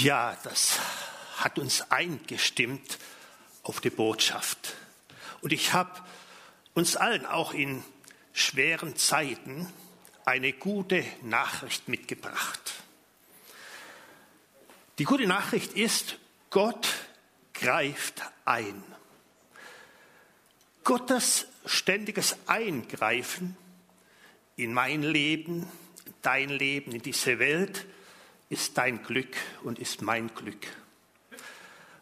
Ja, das hat uns eingestimmt auf die Botschaft. Und ich habe uns allen auch in schweren Zeiten eine gute Nachricht mitgebracht. Die gute Nachricht ist, Gott greift ein. Gottes ständiges Eingreifen in mein Leben, dein Leben, in diese Welt, ist dein Glück und ist mein Glück.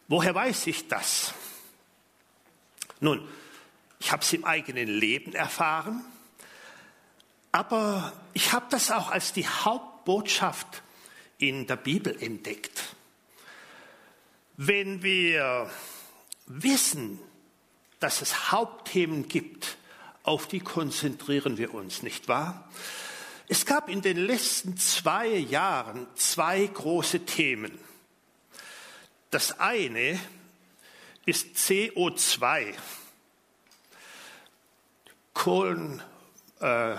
Woher weiß ich das? Nun, ich habe es im eigenen Leben erfahren, aber ich habe das auch als die Hauptbotschaft in der Bibel entdeckt. Wenn wir wissen, dass es Hauptthemen gibt, auf die konzentrieren wir uns, nicht wahr? Es gab in den letzten zwei Jahren zwei große Themen. Das eine ist CO2, Kohlen, äh,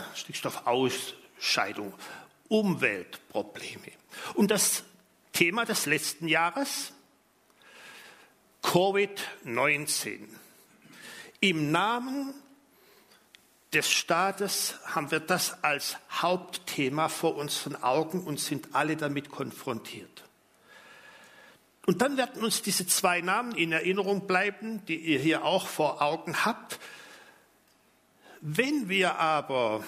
Umweltprobleme. Und das Thema des letzten Jahres, Covid-19. Im Namen des Staates haben wir das als Hauptthema vor unseren Augen und sind alle damit konfrontiert. Und dann werden uns diese zwei Namen in Erinnerung bleiben, die ihr hier auch vor Augen habt. Wenn wir aber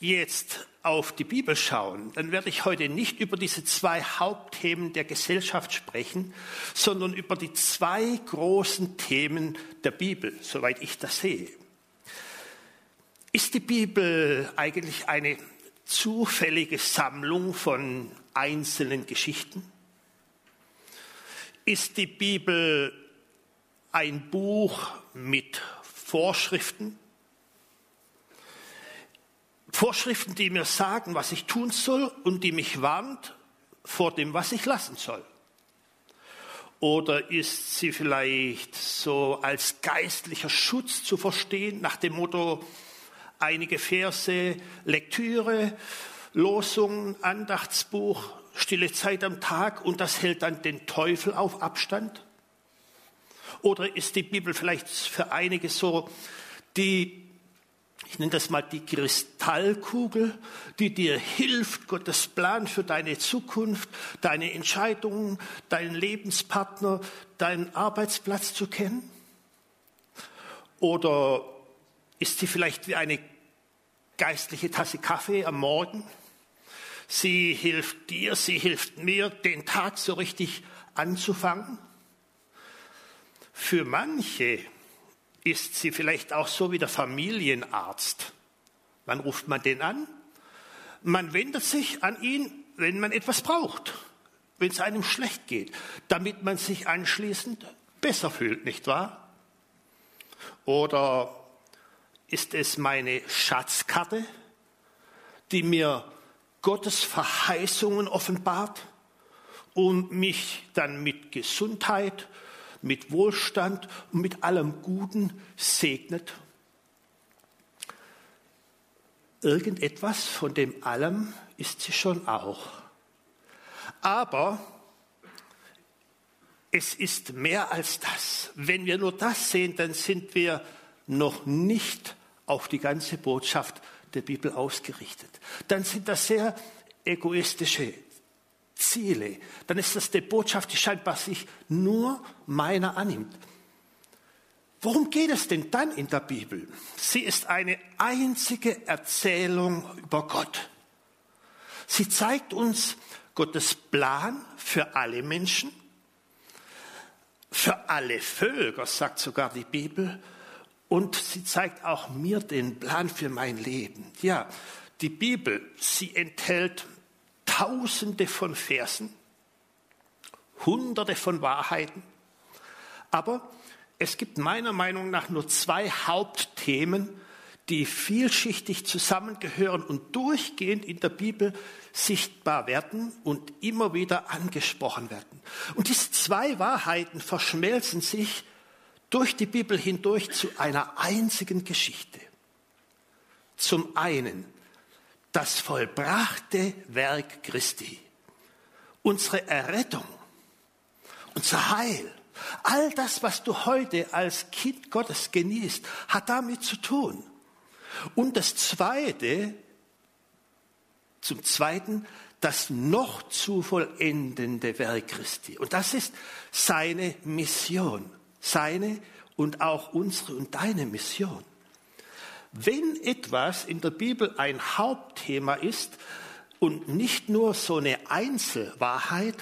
jetzt auf die Bibel schauen, dann werde ich heute nicht über diese zwei Hauptthemen der Gesellschaft sprechen, sondern über die zwei großen Themen der Bibel, soweit ich das sehe. Ist die Bibel eigentlich eine zufällige Sammlung von einzelnen Geschichten? Ist die Bibel ein Buch mit Vorschriften? Vorschriften, die mir sagen, was ich tun soll und die mich warnt vor dem, was ich lassen soll. Oder ist sie vielleicht so als geistlicher Schutz zu verstehen, nach dem Motto, einige Verse, Lektüre, Losung, Andachtsbuch, stille Zeit am Tag und das hält dann den Teufel auf Abstand? Oder ist die Bibel vielleicht für einige so die, ich nenne das mal die Kristallkugel, die dir hilft, Gottes Plan für deine Zukunft, deine Entscheidungen, deinen Lebenspartner, deinen Arbeitsplatz zu kennen? Oder ist sie vielleicht wie eine geistliche Tasse Kaffee am Morgen? Sie hilft dir, sie hilft mir, den Tag so richtig anzufangen. Für manche ist sie vielleicht auch so wie der Familienarzt. Wann ruft man den an? Man wendet sich an ihn, wenn man etwas braucht, wenn es einem schlecht geht, damit man sich anschließend besser fühlt, nicht wahr? Oder ist es meine Schatzkarte, die mir Gottes Verheißungen offenbart und mich dann mit Gesundheit, mit Wohlstand und mit allem Guten segnet. Irgendetwas von dem allem ist sie schon auch. Aber es ist mehr als das. Wenn wir nur das sehen, dann sind wir noch nicht auf die ganze Botschaft der Bibel ausgerichtet. Dann sind das sehr egoistische Ziele. Dann ist das die Botschaft, die scheinbar sich nur meiner annimmt. Worum geht es denn dann in der Bibel? Sie ist eine einzige Erzählung über Gott. Sie zeigt uns Gottes Plan für alle Menschen, für alle Völker, sagt sogar die Bibel, und sie zeigt auch mir den Plan für mein Leben. Ja, die Bibel, sie enthält Tausende von Versen, Hunderte von Wahrheiten, aber es gibt meiner Meinung nach nur zwei Hauptthemen, die vielschichtig zusammengehören und durchgehend in der Bibel sichtbar werden und immer wieder angesprochen werden. Und diese zwei Wahrheiten verschmelzen sich durch die Bibel hindurch zu einer einzigen Geschichte. Zum einen das vollbrachte Werk Christi unsere Errettung, unser Heil, all das, was du heute als Kind Gottes genießt, hat damit zu tun. Und das Zweite, zum Zweiten, das noch zu vollendende Werk Christi. Und das ist seine Mission, seine und auch unsere und deine Mission. Wenn etwas in der Bibel ein Hauptthema ist und nicht nur so eine Einzelwahrheit,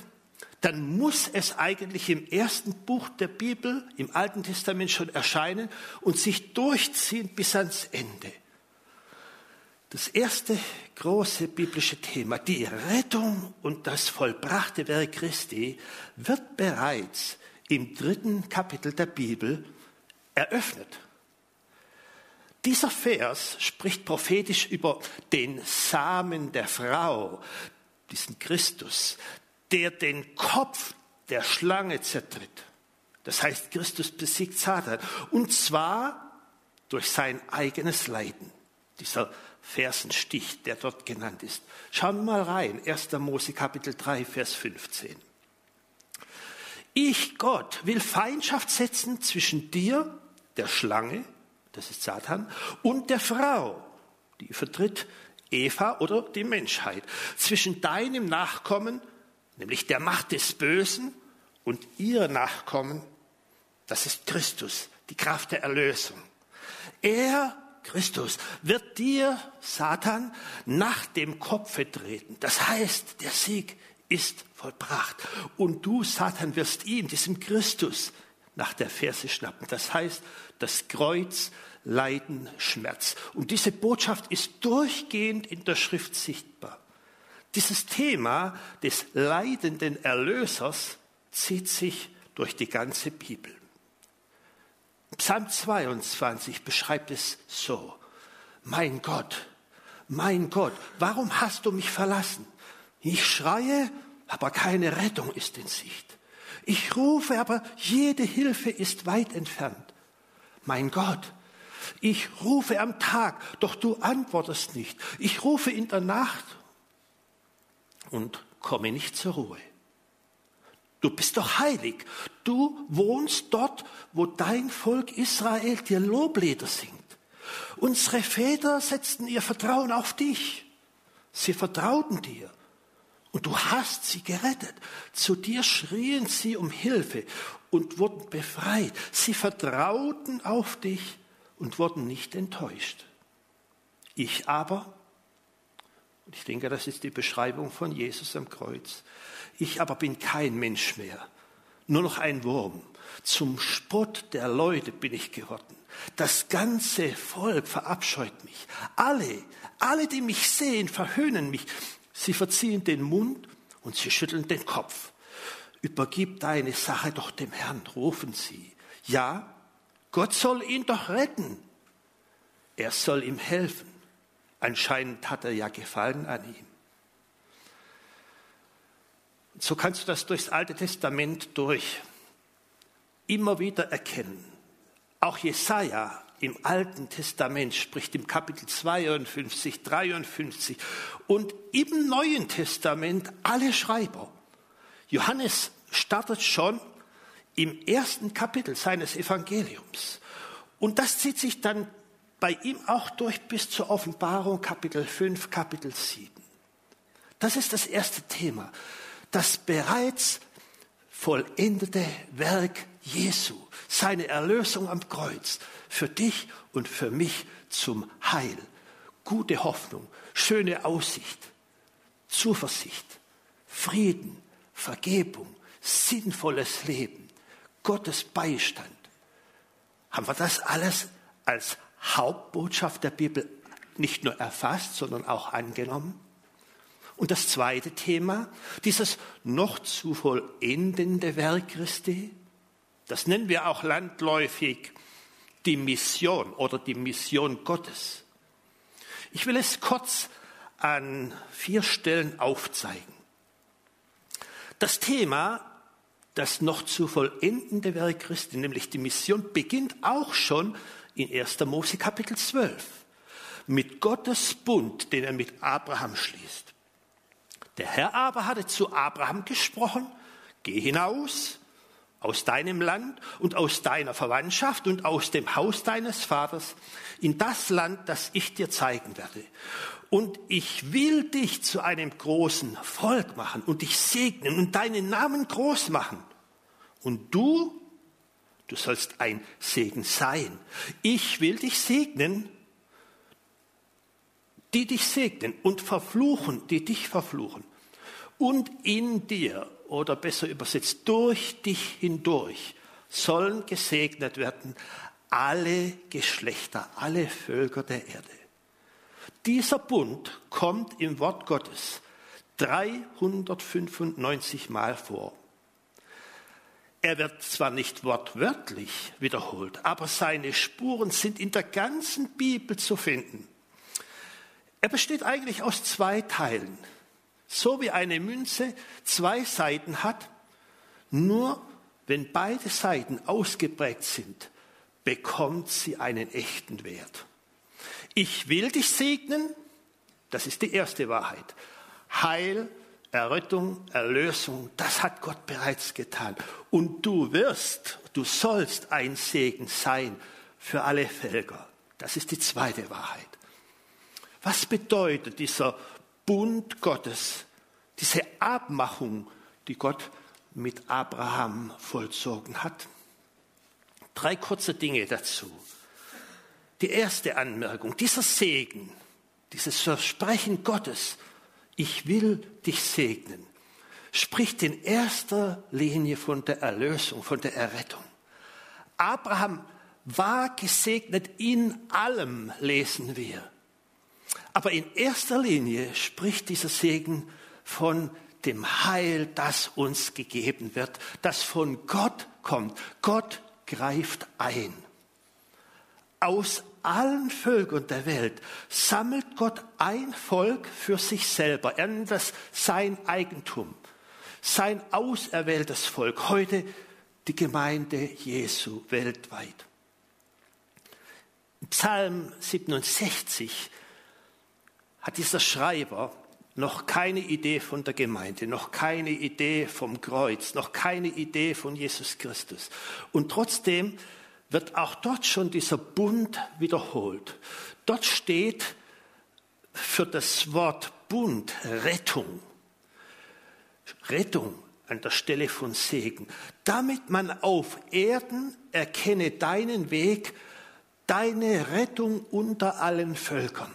dann muss es eigentlich im ersten Buch der Bibel, im Alten Testament schon erscheinen und sich durchziehen bis ans Ende. Das erste große biblische Thema, die Rettung und das vollbrachte Werk Christi, wird bereits im dritten Kapitel der Bibel eröffnet. Dieser Vers spricht prophetisch über den Samen der Frau, diesen Christus, der den Kopf der Schlange zertritt. Das heißt, Christus besiegt Satan. Und zwar durch sein eigenes Leiden. Dieser Versenstich, der dort genannt ist. Schauen wir mal rein. 1. Mose Kapitel 3, Vers 15. Ich, Gott, will Feindschaft setzen zwischen dir, der Schlange, das ist Satan, und der Frau, die vertritt Eva oder die Menschheit, zwischen deinem Nachkommen, nämlich der Macht des Bösen, und ihr Nachkommen, das ist Christus, die Kraft der Erlösung. Er Christus, wird dir, Satan, nach dem Kopfe treten. Das heißt, der Sieg ist vollbracht. Und du, Satan, wirst ihm, diesem Christus, nach der Ferse schnappen. Das heißt, das Kreuz, Leiden, Schmerz. Und diese Botschaft ist durchgehend in der Schrift sichtbar. Dieses Thema des leidenden Erlösers zieht sich durch die ganze Bibel. Psalm 22 beschreibt es so. Mein Gott, mein Gott, warum hast du mich verlassen? Ich schreie, aber keine Rettung ist in Sicht. Ich rufe, aber jede Hilfe ist weit entfernt. Mein Gott, ich rufe am Tag, doch du antwortest nicht. Ich rufe in der Nacht und komme nicht zur Ruhe. Du bist doch heilig. Du wohnst dort, wo dein Volk Israel dir Loblieder singt. Unsere Väter setzten ihr Vertrauen auf dich. Sie vertrauten dir. Und du hast sie gerettet. Zu dir schrien sie um Hilfe und wurden befreit. Sie vertrauten auf dich und wurden nicht enttäuscht. Ich aber, und ich denke, das ist die Beschreibung von Jesus am Kreuz, ich aber bin kein Mensch mehr, nur noch ein Wurm. Zum Spott der Leute bin ich geworden. Das ganze Volk verabscheut mich. Alle, alle, die mich sehen, verhöhnen mich. Sie verziehen den Mund und sie schütteln den Kopf. Übergib deine Sache doch dem Herrn, rufen sie. Ja, Gott soll ihn doch retten. Er soll ihm helfen. Anscheinend hat er ja Gefallen an ihm. So kannst du das durchs Alte Testament durch immer wieder erkennen. Auch Jesaja im Alten Testament spricht im Kapitel 52, 53 und im Neuen Testament alle Schreiber. Johannes startet schon im ersten Kapitel seines Evangeliums. Und das zieht sich dann bei ihm auch durch bis zur Offenbarung Kapitel 5, Kapitel 7. Das ist das erste Thema das bereits vollendete Werk Jesu, seine Erlösung am Kreuz, für dich und für mich zum Heil, gute Hoffnung, schöne Aussicht, Zuversicht, Frieden, Vergebung, sinnvolles Leben, Gottes Beistand. Haben wir das alles als Hauptbotschaft der Bibel nicht nur erfasst, sondern auch angenommen? Und das zweite Thema, dieses noch zu vollendende Werk Christi, das nennen wir auch landläufig die Mission oder die Mission Gottes. Ich will es kurz an vier Stellen aufzeigen. Das Thema, das noch zu vollendende Werk Christi, nämlich die Mission, beginnt auch schon in 1. Mose Kapitel 12 mit Gottes Bund, den er mit Abraham schließt. Der Herr aber hatte zu Abraham gesprochen, geh hinaus aus deinem Land und aus deiner Verwandtschaft und aus dem Haus deines Vaters in das Land, das ich dir zeigen werde. Und ich will dich zu einem großen Volk machen und dich segnen und deinen Namen groß machen. Und du, du sollst ein Segen sein. Ich will dich segnen, die dich segnen und verfluchen, die dich verfluchen. Und in dir oder besser übersetzt, durch dich hindurch sollen gesegnet werden alle Geschlechter, alle Völker der Erde. Dieser Bund kommt im Wort Gottes 395 Mal vor. Er wird zwar nicht wortwörtlich wiederholt, aber seine Spuren sind in der ganzen Bibel zu finden. Er besteht eigentlich aus zwei Teilen. So wie eine Münze zwei Seiten hat, nur wenn beide Seiten ausgeprägt sind, bekommt sie einen echten Wert. Ich will dich segnen, das ist die erste Wahrheit. Heil, Errettung, Erlösung, das hat Gott bereits getan. Und du wirst, du sollst ein Segen sein für alle Völker. Das ist die zweite Wahrheit. Was bedeutet dieser Bund Gottes, diese Abmachung, die Gott mit Abraham vollzogen hat. Drei kurze Dinge dazu. Die erste Anmerkung, dieser Segen, dieses Versprechen Gottes, ich will dich segnen, spricht in erster Linie von der Erlösung, von der Errettung. Abraham war gesegnet in allem, lesen wir. Aber in erster Linie spricht dieser Segen von dem Heil, das uns gegeben wird, das von Gott kommt. Gott greift ein. Aus allen Völkern der Welt sammelt Gott ein Volk für sich selber. Er nennt das sein Eigentum, sein auserwähltes Volk. Heute die Gemeinde Jesu weltweit. Psalm 67 hat dieser Schreiber noch keine Idee von der Gemeinde, noch keine Idee vom Kreuz, noch keine Idee von Jesus Christus. Und trotzdem wird auch dort schon dieser Bund wiederholt. Dort steht für das Wort Bund Rettung. Rettung an der Stelle von Segen. Damit man auf Erden erkenne deinen Weg, deine Rettung unter allen Völkern.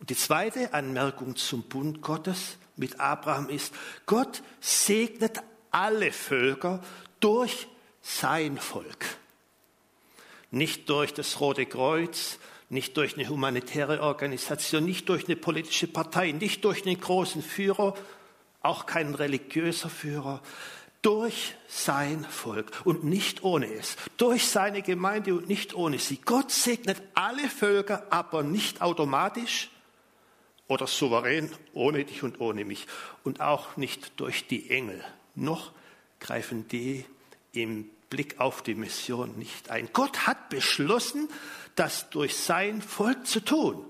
Und die zweite Anmerkung zum Bund Gottes mit Abraham ist, Gott segnet alle Völker durch sein Volk. Nicht durch das Rote Kreuz, nicht durch eine humanitäre Organisation, nicht durch eine politische Partei, nicht durch einen großen Führer, auch kein religiöser Führer, durch sein Volk und nicht ohne es, durch seine Gemeinde und nicht ohne sie. Gott segnet alle Völker, aber nicht automatisch, oder souverän ohne dich und ohne mich und auch nicht durch die Engel. Noch greifen die im Blick auf die Mission nicht ein. Gott hat beschlossen, das durch sein Volk zu tun.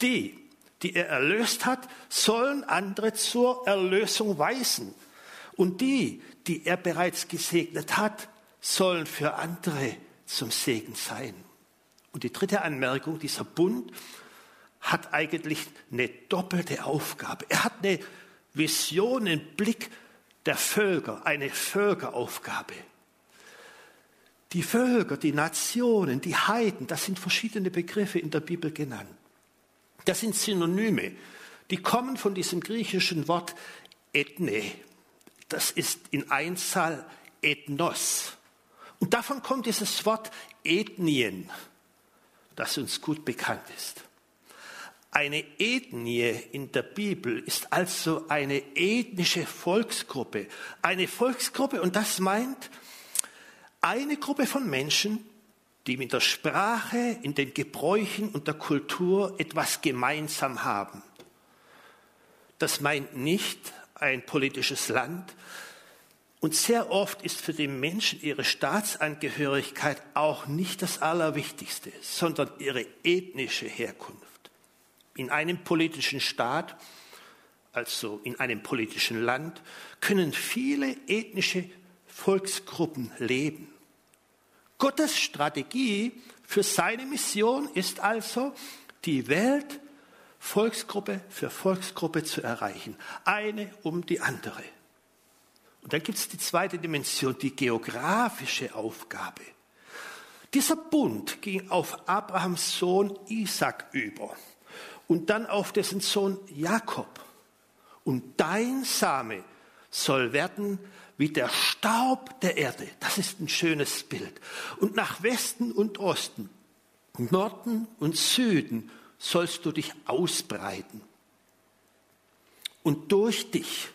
Die, die er erlöst hat, sollen andere zur Erlösung weisen. Und die, die er bereits gesegnet hat, sollen für andere zum Segen sein. Und die dritte Anmerkung, dieser Bund hat eigentlich eine doppelte Aufgabe. Er hat eine Vision, einen Blick der Völker, eine Völkeraufgabe. Die Völker, die Nationen, die Heiden, das sind verschiedene Begriffe in der Bibel genannt. Das sind Synonyme, die kommen von diesem griechischen Wort ethne. Das ist in Einzahl ethnos. Und davon kommt dieses Wort Ethnien, das uns gut bekannt ist. Eine Ethnie in der Bibel ist also eine ethnische Volksgruppe. Eine Volksgruppe, und das meint eine Gruppe von Menschen, die mit der Sprache, in den Gebräuchen und der Kultur etwas gemeinsam haben. Das meint nicht ein politisches Land. Und sehr oft ist für die Menschen ihre Staatsangehörigkeit auch nicht das Allerwichtigste, sondern ihre ethnische Herkunft in einem politischen Staat, also in einem politischen Land, können viele ethnische Volksgruppen leben. Gottes Strategie für seine Mission ist also, die Welt Volksgruppe für Volksgruppe zu erreichen, eine um die andere. Und dann gibt es die zweite Dimension, die geografische Aufgabe. Dieser Bund ging auf Abrahams Sohn Isaac über und dann auf dessen Sohn Jakob. Und dein Same soll werden wie der Staub der Erde. Das ist ein schönes Bild. Und nach Westen und Osten, Norden und Süden sollst du dich ausbreiten. Und durch dich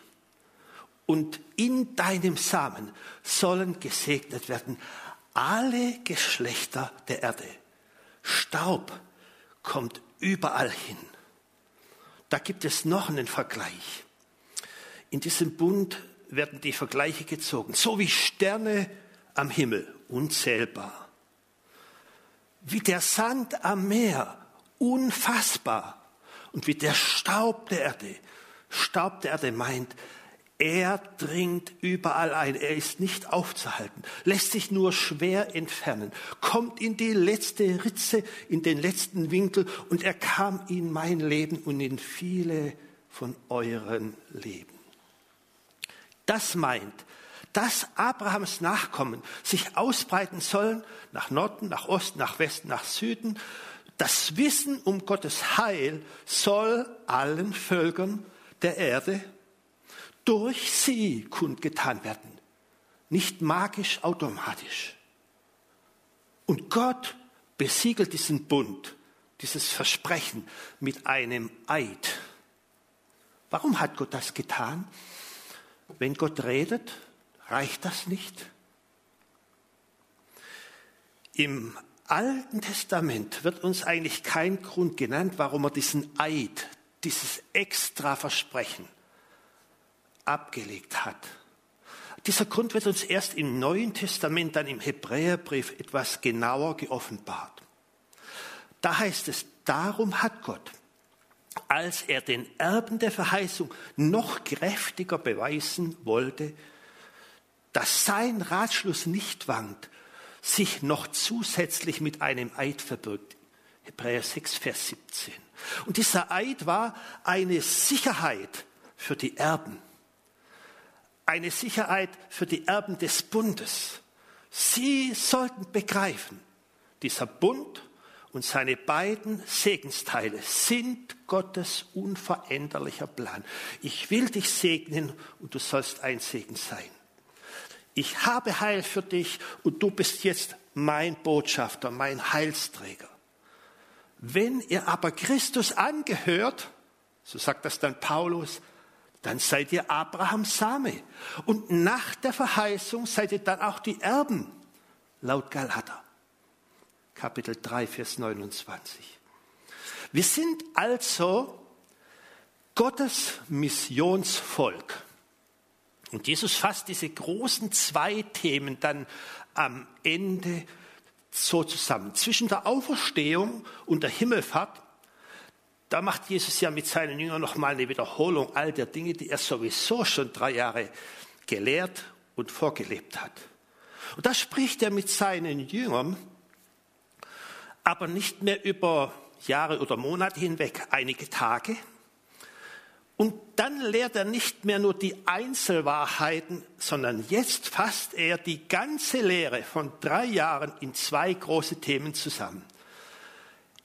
und in deinem Samen sollen gesegnet werden alle Geschlechter der Erde. Staub kommt überall hin. Da gibt es noch einen Vergleich. In diesem Bund werden die Vergleiche gezogen, so wie Sterne am Himmel, unzählbar. Wie der Sand am Meer, unfassbar. Und wie der Staub der Erde. Staub der Erde meint, er dringt überall ein, er ist nicht aufzuhalten, lässt sich nur schwer entfernen, kommt in die letzte Ritze, in den letzten Winkel und er kam in mein Leben und in viele von euren Leben. Das meint, dass Abrahams Nachkommen sich ausbreiten sollen nach Norden, nach Osten, nach Westen, nach Süden. Das Wissen um Gottes Heil soll allen Völkern der Erde durch sie kundgetan werden, nicht magisch automatisch. Und Gott besiegelt diesen Bund, dieses Versprechen mit einem Eid. Warum hat Gott das getan? Wenn Gott redet, reicht das nicht? Im Alten Testament wird uns eigentlich kein Grund genannt, warum er diesen Eid, dieses extra Versprechen abgelegt hat. Dieser Grund wird uns erst im Neuen Testament, dann im Hebräerbrief etwas genauer geoffenbart. Da heißt es, darum hat Gott, als er den Erben der Verheißung noch kräftiger beweisen wollte, dass sein Ratschluss nicht wankt, sich noch zusätzlich mit einem Eid verbirgt. Hebräer 6, Vers 17. Und dieser Eid war eine Sicherheit für die Erben eine Sicherheit für die Erben des Bundes. Sie sollten begreifen, dieser Bund und seine beiden Segensteile sind Gottes unveränderlicher Plan. Ich will dich segnen und du sollst ein Segen sein. Ich habe Heil für dich und du bist jetzt mein Botschafter, mein Heilsträger. Wenn ihr aber Christus angehört, so sagt das dann Paulus, dann seid ihr Abrahams Same. Und nach der Verheißung seid ihr dann auch die Erben, laut Galater. Kapitel 3, Vers 29. Wir sind also Gottes Missionsvolk. Und Jesus fasst diese großen zwei Themen dann am Ende so zusammen. Zwischen der Auferstehung und der Himmelfahrt da macht Jesus ja mit seinen Jüngern nochmal eine Wiederholung all der Dinge, die er sowieso schon drei Jahre gelehrt und vorgelebt hat. Und da spricht er mit seinen Jüngern, aber nicht mehr über Jahre oder Monate hinweg, einige Tage. Und dann lehrt er nicht mehr nur die Einzelwahrheiten, sondern jetzt fasst er die ganze Lehre von drei Jahren in zwei große Themen zusammen.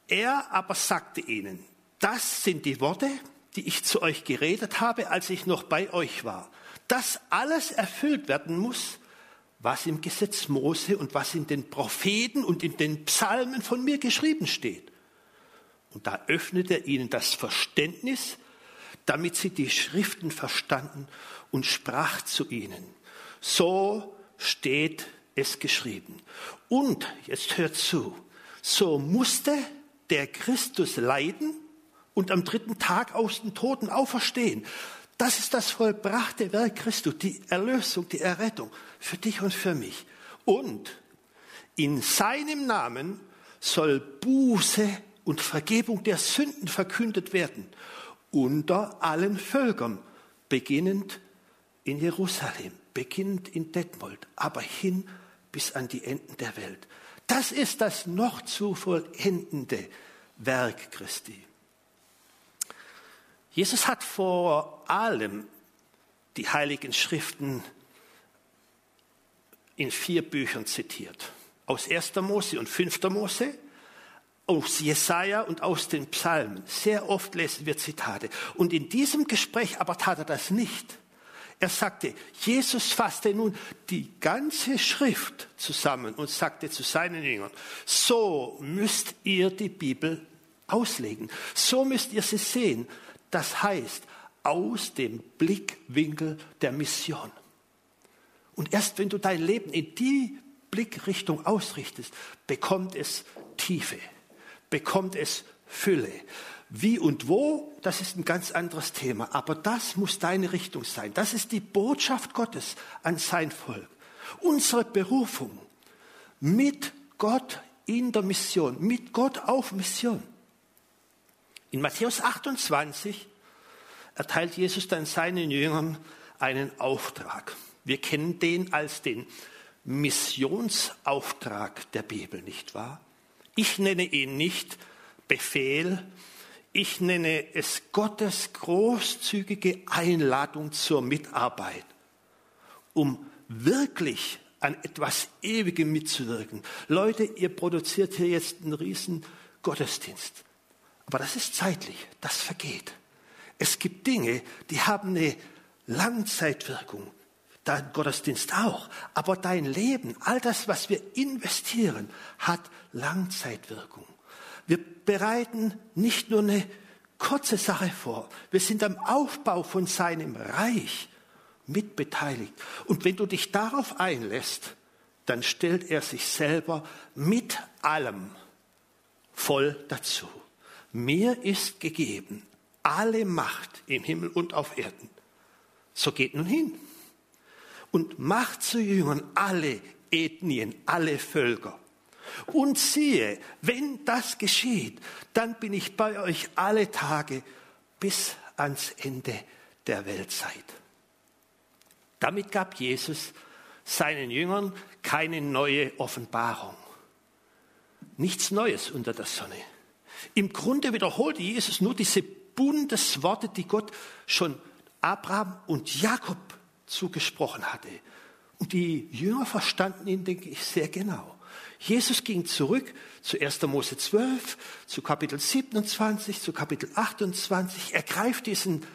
Er aber sagte ihnen, das sind die Worte, die ich zu euch geredet habe, als ich noch bei euch war. Das alles erfüllt werden muss, was im Gesetz Mose und was in den Propheten und in den Psalmen von mir geschrieben steht. Und da öffnet er ihnen das Verständnis, damit sie die Schriften verstanden und sprach zu ihnen. So steht es geschrieben. Und, jetzt hört zu, so musste der Christus leiden und am dritten Tag aus den Toten auferstehen. Das ist das vollbrachte Werk Christus, die Erlösung, die Errettung für dich und für mich. Und in seinem Namen soll Buße und Vergebung der Sünden verkündet werden. unter allen Völkern, beginnend in Jerusalem, beginnend in Detmold, aber hin bis an die Enden der Welt. Das ist das noch zu vollendende Werk Christi. Jesus hat vor allem die heiligen Schriften in vier Büchern zitiert. Aus 1. Mose und 5. Mose, aus Jesaja und aus den Psalmen. Sehr oft lesen wir Zitate. Und in diesem Gespräch aber tat er das nicht. Er sagte, Jesus fasste nun die ganze Schrift zusammen und sagte zu seinen Jüngern, so müsst ihr die Bibel auslegen. So müsst ihr sie sehen. Das heißt, aus dem Blickwinkel der Mission. Und erst wenn du dein Leben in die Blickrichtung ausrichtest, bekommt es Tiefe, bekommt es Fülle. Wie und wo, das ist ein ganz anderes Thema. Aber das muss deine Richtung sein. Das ist die Botschaft Gottes an sein Volk. Unsere Berufung mit Gott in der Mission, mit Gott auf Mission. In Matthäus 28 erteilt Jesus dann seinen Jüngern einen Auftrag. Wir kennen den als den Missionsauftrag der Bibel, nicht wahr? Ich nenne ihn nicht Befehl, ich nenne es Gottes großzügige Einladung zur Mitarbeit, um wirklich an etwas Ewigem mitzuwirken. Leute, ihr produziert hier jetzt einen riesen Gottesdienst. Aber das ist zeitlich, das vergeht. Es gibt Dinge, die haben eine Langzeitwirkung. Dein Gottesdienst auch. Aber dein Leben, all das, was wir investieren, hat Langzeitwirkung. Wir bereiten nicht nur eine kurze Sache vor. Wir sind am Aufbau von seinem Reich mitbeteiligt. Und wenn du dich darauf einlässt, dann stellt er sich selber mit allem voll dazu. Mir ist gegeben alle Macht im Himmel und auf Erden. So geht nun hin und macht zu Jüngern alle Ethnien, alle Völker. Und siehe, wenn das geschieht, dann bin ich bei euch alle Tage bis ans Ende der Weltzeit. Damit gab Jesus seinen Jüngern keine neue Offenbarung. Nichts Neues unter der Sonne. Im Grunde wiederholte Jesus nur diese Bundesworte, die Gott schon Abraham und Jakob zugesprochen hatte. Und die Jünger verstanden ihn, denke ich, sehr genau. Jesus ging zurück zu 1. Mose 12, zu Kapitel 27, zu Kapitel 28. Er greift diesen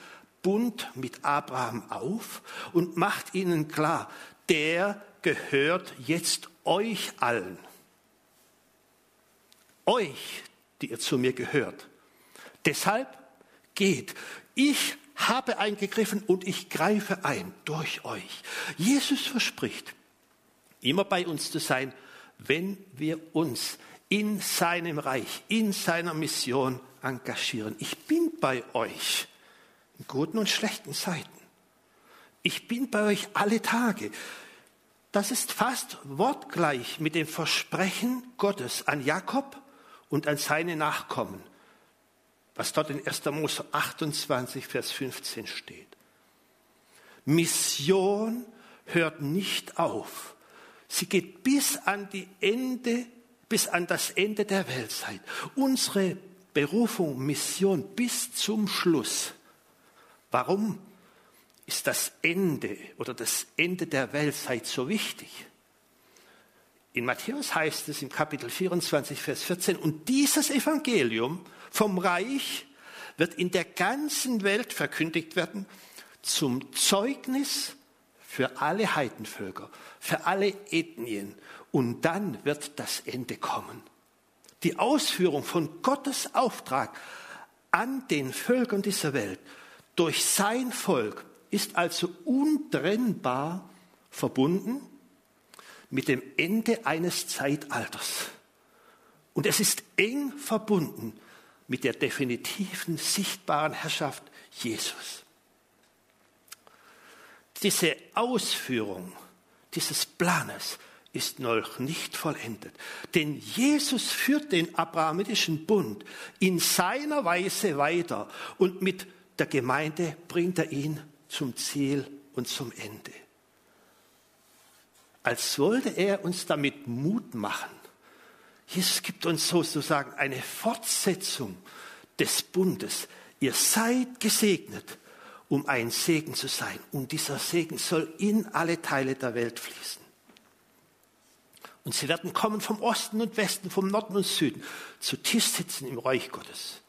Bund mit Abraham auf und macht ihnen klar, der gehört jetzt euch allen. Euch, die ihr zu mir gehört. Deshalb geht. Ich habe eingegriffen und ich greife ein durch euch. Jesus verspricht, immer bei uns zu sein, wenn wir uns in seinem Reich, in seiner Mission engagieren. Ich bin bei euch in guten und schlechten Zeiten. Ich bin bei euch alle Tage. Das ist fast wortgleich mit dem Versprechen Gottes an Jakob und an seine Nachkommen, was dort in 1. Mose 28, Vers 15 steht. Mission hört nicht auf Sie geht bis an die Ende, bis an das Ende der Weltzeit. Unsere Berufung, Mission bis zum Schluss. Warum ist das Ende oder das Ende der Weltzeit so wichtig? In Matthäus heißt es im Kapitel 24, Vers 14, und dieses Evangelium vom Reich wird in der ganzen Welt verkündigt werden zum Zeugnis für alle Heidenvölker, für alle Ethnien. Und dann wird das Ende kommen. Die Ausführung von Gottes Auftrag an den Völkern dieser Welt durch sein Volk ist also untrennbar verbunden mit dem Ende eines Zeitalters. Und es ist eng verbunden mit der definitiven, sichtbaren Herrschaft Jesus diese Ausführung dieses Planes ist noch nicht vollendet. Denn Jesus führt den abrahamitischen Bund in seiner Weise weiter und mit der Gemeinde bringt er ihn zum Ziel und zum Ende. Als wollte er uns damit Mut machen. Jesus gibt uns sozusagen eine Fortsetzung des Bundes. Ihr seid gesegnet, um ein Segen zu sein. Und dieser Segen soll in alle Teile der Welt fließen. Und sie werden kommen vom Osten und Westen, vom Norden und Süden, zu Tisch sitzen im Reich Gottes.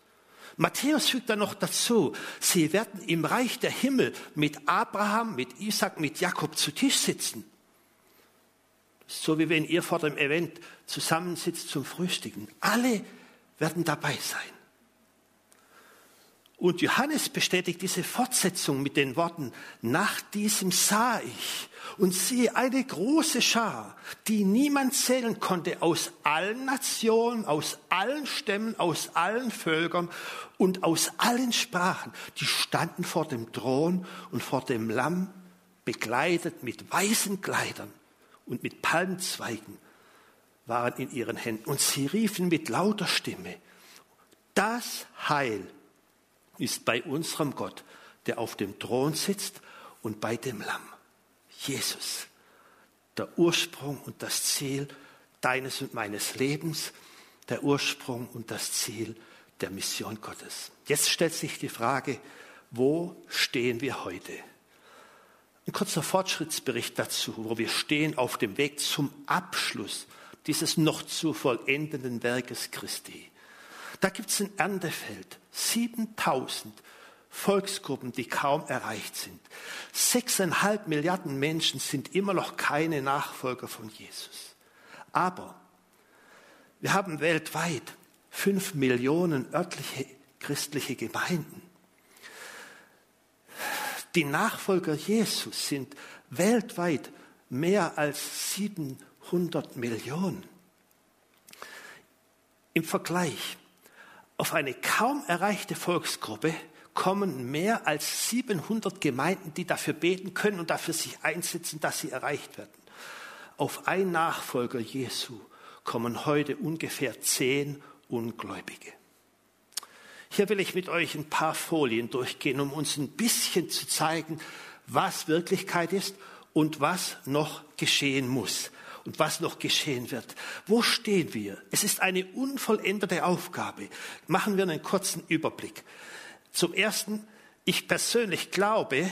Matthäus fügt dann noch dazu, sie werden im Reich der Himmel mit Abraham, mit Isaac, mit Jakob zu Tisch sitzen. So wie wenn ihr vor dem Event zusammensitzt zum Frühstücken. Alle werden dabei sein. Und Johannes bestätigt diese Fortsetzung mit den Worten, nach diesem sah ich und siehe eine große Schar, die niemand zählen konnte, aus allen Nationen, aus allen Stämmen, aus allen Völkern und aus allen Sprachen. Die standen vor dem Thron und vor dem Lamm, bekleidet mit weißen Kleidern und mit Palmzweigen waren in ihren Händen. Und sie riefen mit lauter Stimme, das Heil ist bei unserem Gott, der auf dem Thron sitzt und bei dem Lamm. Jesus, der Ursprung und das Ziel deines und meines Lebens, der Ursprung und das Ziel der Mission Gottes. Jetzt stellt sich die Frage, wo stehen wir heute? Ein kurzer Fortschrittsbericht dazu, wo wir stehen auf dem Weg zum Abschluss dieses noch zu vollendenden Werkes Christi. Da gibt es ein Erntefeld, 7000 Volksgruppen, die kaum erreicht sind. Sechseinhalb Milliarden Menschen sind immer noch keine Nachfolger von Jesus. Aber wir haben weltweit fünf Millionen örtliche christliche Gemeinden. Die Nachfolger Jesus sind weltweit mehr als 700 Millionen. Im Vergleich auf eine kaum erreichte Volksgruppe kommen mehr als 700 Gemeinden, die dafür beten können und dafür sich einsetzen, dass sie erreicht werden. Auf ein Nachfolger Jesu kommen heute ungefähr zehn Ungläubige. Hier will ich mit euch ein paar Folien durchgehen, um uns ein bisschen zu zeigen, was Wirklichkeit ist und was noch geschehen muss und was noch geschehen wird. Wo stehen wir? Es ist eine unvollendete Aufgabe. Machen wir einen kurzen Überblick. Zum Ersten, ich persönlich glaube,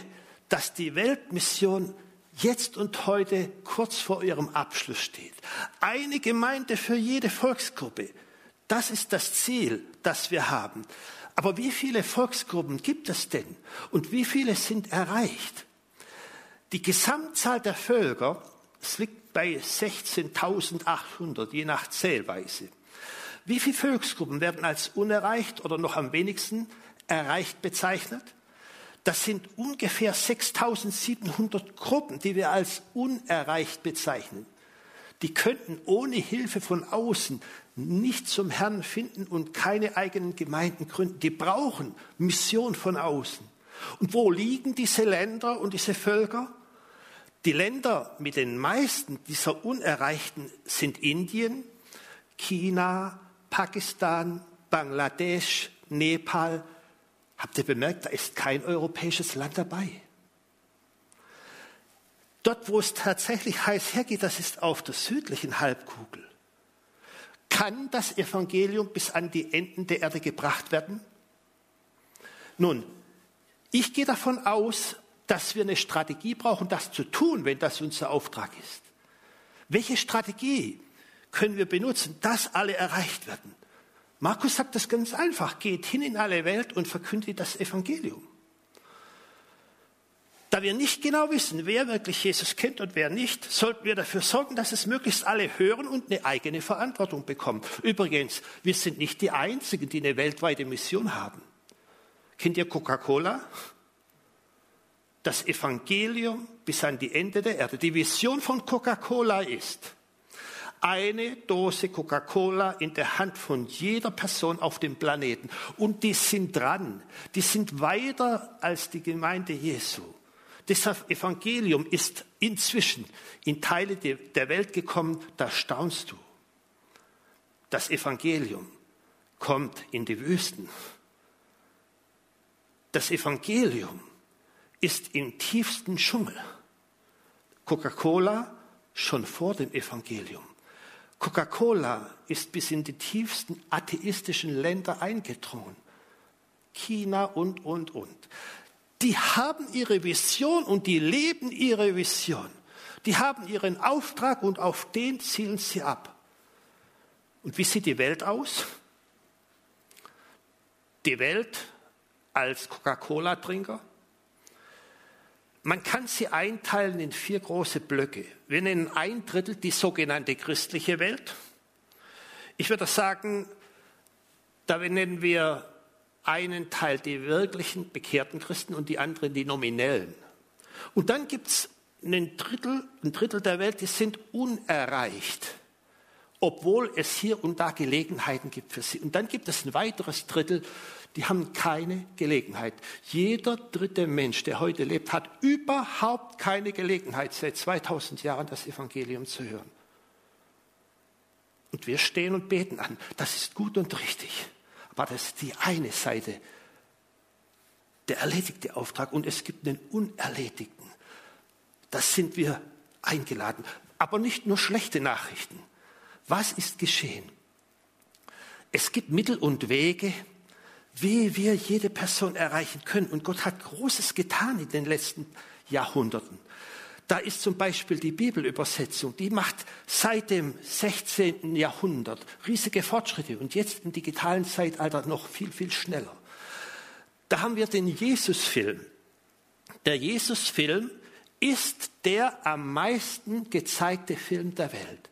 dass die Weltmission jetzt und heute kurz vor ihrem Abschluss steht. Eine Gemeinde für jede Volksgruppe. Das ist das Ziel, das wir haben. Aber wie viele Volksgruppen gibt es denn? Und wie viele sind erreicht? Die Gesamtzahl der Völker, liegt bei 16.800, je nach Zählweise. Wie viele Volksgruppen werden als unerreicht oder noch am wenigsten erreicht bezeichnet? Das sind ungefähr 6.700 Gruppen, die wir als unerreicht bezeichnen. Die könnten ohne Hilfe von außen nicht zum Herrn finden und keine eigenen Gemeinden gründen. Die brauchen Mission von außen. Und wo liegen diese Länder und diese Völker? Die Länder mit den meisten dieser Unerreichten sind Indien, China, Pakistan, Bangladesch, Nepal. Habt ihr bemerkt, da ist kein europäisches Land dabei. Dort, wo es tatsächlich heiß hergeht, das ist auf der südlichen Halbkugel. Kann das Evangelium bis an die Enden der Erde gebracht werden? Nun, ich gehe davon aus, dass wir eine Strategie brauchen, das zu tun, wenn das unser Auftrag ist. Welche Strategie können wir benutzen, dass alle erreicht werden? Markus sagt das ganz einfach. Geht hin in alle Welt und verkündet das Evangelium. Da wir nicht genau wissen, wer wirklich Jesus kennt und wer nicht, sollten wir dafür sorgen, dass es möglichst alle hören und eine eigene Verantwortung bekommen. Übrigens, wir sind nicht die Einzigen, die eine weltweite Mission haben. Kennt ihr Coca-Cola? das Evangelium bis an die Ende der Erde. Die Vision von Coca-Cola ist, eine Dose Coca-Cola in der Hand von jeder Person auf dem Planeten. Und die sind dran. Die sind weiter als die Gemeinde Jesu. Das Evangelium ist inzwischen in Teile der Welt gekommen, da staunst du. Das Evangelium kommt in die Wüsten. Das Evangelium ist im tiefsten Dschungel. Coca-Cola schon vor dem Evangelium. Coca-Cola ist bis in die tiefsten atheistischen Länder eingedrungen. China und, und, und. Die haben ihre Vision und die leben ihre Vision. Die haben ihren Auftrag und auf den zielen sie ab. Und wie sieht die Welt aus? Die Welt als Coca-Cola-Trinker. Man kann sie einteilen in vier große Blöcke. Wir nennen ein Drittel die sogenannte christliche Welt. Ich würde sagen, da nennen wir einen Teil die wirklichen bekehrten Christen und die anderen die nominellen. Und dann gibt es ein Drittel, ein Drittel der Welt, die sind unerreicht, obwohl es hier und da Gelegenheiten gibt für sie. Und dann gibt es ein weiteres Drittel, die haben keine Gelegenheit. Jeder dritte Mensch, der heute lebt, hat überhaupt keine Gelegenheit, seit 2000 Jahren das Evangelium zu hören. Und wir stehen und beten an. Das ist gut und richtig. Aber das die eine Seite, der erledigte Auftrag. Und es gibt einen unerledigten. Das sind wir eingeladen. Aber nicht nur schlechte Nachrichten. Was ist geschehen? Es gibt Mittel und Wege, wie wir jede Person erreichen können. Und Gott hat Großes getan in den letzten Jahrhunderten. Da ist zum Beispiel die Bibelübersetzung, die macht seit dem 16. Jahrhundert riesige Fortschritte und jetzt im digitalen Zeitalter noch viel, viel schneller. Da haben wir den Jesusfilm. Der Jesusfilm ist der am meisten gezeigte Film der Welt.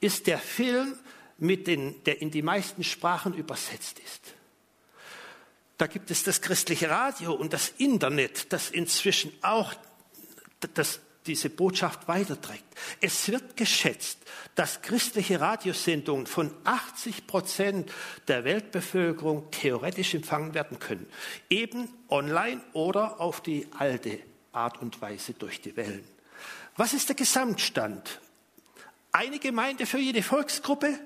Ist der Film, mit den, der in die meisten Sprachen übersetzt ist. Da gibt es das christliche Radio und das Internet, das inzwischen auch das, diese Botschaft weiterträgt. Es wird geschätzt, dass christliche Radiosendungen von 80 Prozent der Weltbevölkerung theoretisch empfangen werden können. Eben online oder auf die alte Art und Weise durch die Wellen. Was ist der Gesamtstand? Eine Gemeinde für jede Volksgruppe,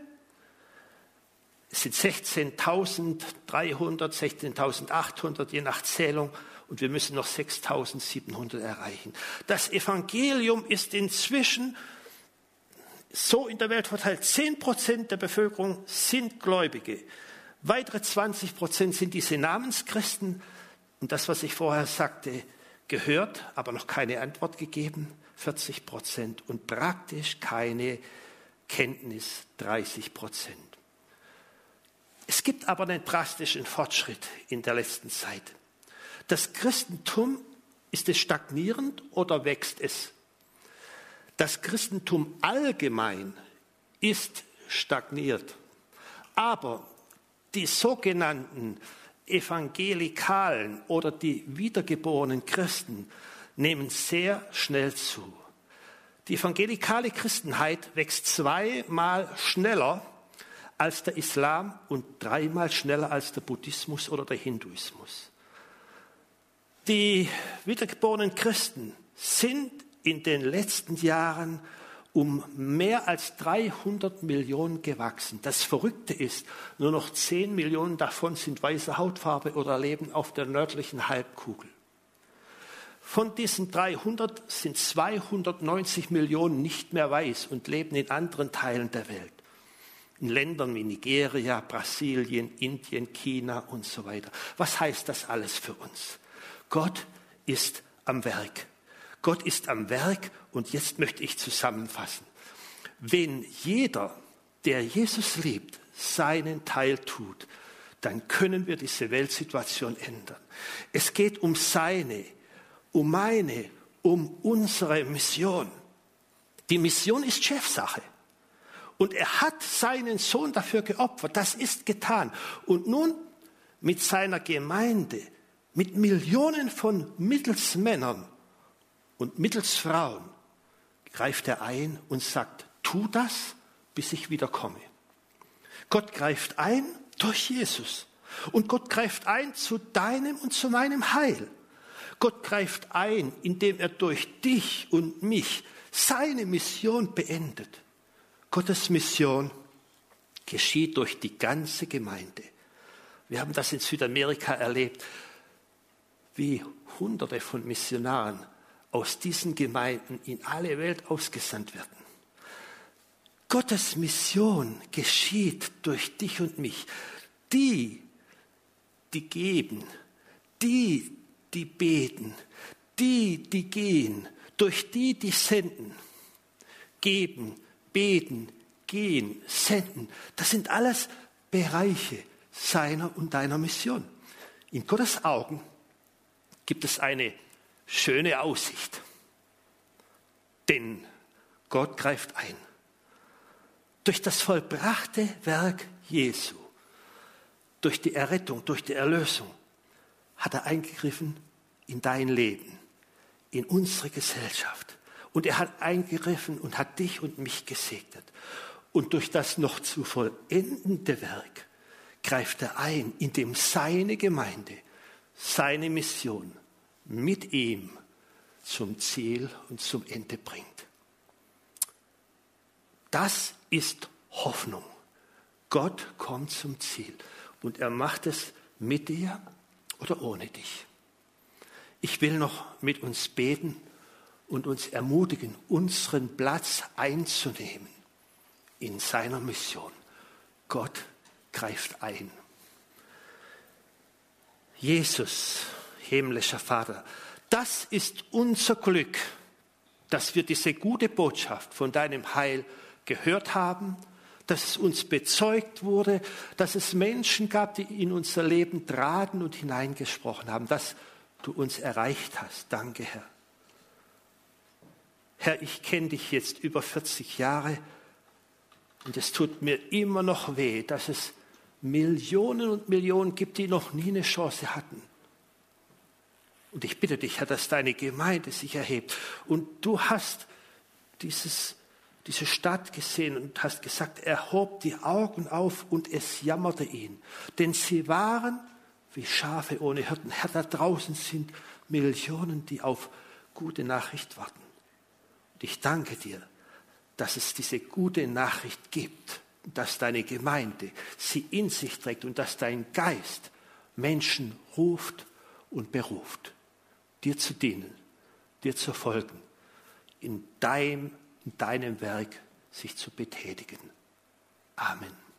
es sind 16.300, 16.800, je nach Zählung. Und wir müssen noch 6.700 erreichen. Das Evangelium ist inzwischen so in der Welt verteilt. 10 Prozent der Bevölkerung sind Gläubige. Weitere 20 Prozent sind diese Namenschristen. Und das, was ich vorher sagte, gehört, aber noch keine Antwort gegeben. 40 Prozent. Und praktisch keine Kenntnis. 30 Prozent. Es gibt aber einen drastischen Fortschritt in der letzten Zeit. Das Christentum, ist es stagnierend oder wächst es? Das Christentum allgemein ist stagniert. Aber die sogenannten Evangelikalen oder die wiedergeborenen Christen nehmen sehr schnell zu. Die evangelikale Christenheit wächst zweimal schneller als der Islam und dreimal schneller als der Buddhismus oder der Hinduismus. Die wiedergeborenen Christen sind in den letzten Jahren um mehr als 300 Millionen gewachsen. Das Verrückte ist, nur noch 10 Millionen davon sind weiße Hautfarbe oder leben auf der nördlichen Halbkugel. Von diesen 300 sind 290 Millionen nicht mehr weiß und leben in anderen Teilen der Welt in Ländern wie Nigeria, Brasilien, Indien, China und so weiter. Was heißt das alles für uns? Gott ist am Werk. Gott ist am Werk und jetzt möchte ich zusammenfassen. Wenn jeder, der Jesus liebt, seinen Teil tut, dann können wir diese Weltsituation ändern. Es geht um seine, um meine, um unsere Mission. Die Mission ist Chefsache. Und er hat seinen Sohn dafür geopfert. Das ist getan. Und nun mit seiner Gemeinde, mit Millionen von Mittelsmännern und Mittelsfrauen, greift er ein und sagt, tu das, bis ich wiederkomme. Gott greift ein durch Jesus. Und Gott greift ein zu deinem und zu meinem Heil. Gott greift ein, indem er durch dich und mich seine Mission beendet. Gottes Mission geschieht durch die ganze Gemeinde. Wir haben das in Südamerika erlebt. Wie Hunderte von Missionaren aus diesen Gemeinden in alle Welt ausgesandt werden. Gottes Mission geschieht durch dich und mich. Die, die geben, die, die beten, die, die gehen, durch die, die senden, geben, beten, gehen, senden. Das sind alles Bereiche seiner und deiner Mission. In Gottes Augen gibt es eine schöne Aussicht. Denn Gott greift ein. Durch das vollbrachte Werk Jesu, durch die Errettung, durch die Erlösung, hat er eingegriffen in dein Leben, in unsere Gesellschaft. Und er hat eingegriffen und hat dich und mich gesegnet. Und durch das noch zu vollendende Werk greift er ein, indem seine Gemeinde, seine Mission mit ihm zum Ziel und zum Ende bringt. Das ist Hoffnung. Gott kommt zum Ziel und er macht es mit dir oder ohne dich. Ich will noch mit uns beten und uns ermutigen, unseren Platz einzunehmen in seiner Mission. Gott greift ein. Jesus, himmlischer Vater, das ist unser Glück, dass wir diese gute Botschaft von deinem Heil gehört haben, dass es uns bezeugt wurde, dass es Menschen gab, die in unser Leben traten und hineingesprochen haben, dass du uns erreicht hast. Danke, Herr. Herr, ich kenne dich jetzt über 40 Jahre und es tut mir immer noch weh, dass es Millionen und Millionen gibt, die noch nie eine Chance hatten. Und ich bitte dich, Herr, dass deine Gemeinde sich erhebt. Und du hast dieses, diese Stadt gesehen und hast gesagt, er hob die Augen auf und es jammerte ihn. Denn sie waren wie Schafe ohne Hirten. Herr, da draußen sind Millionen, die auf gute Nachricht warten. Und ich danke dir, dass es diese gute Nachricht gibt, dass deine Gemeinde sie in sich trägt und dass dein Geist Menschen ruft und beruft, dir zu dienen, dir zu folgen, in deinem, in deinem Werk sich zu betätigen. Amen.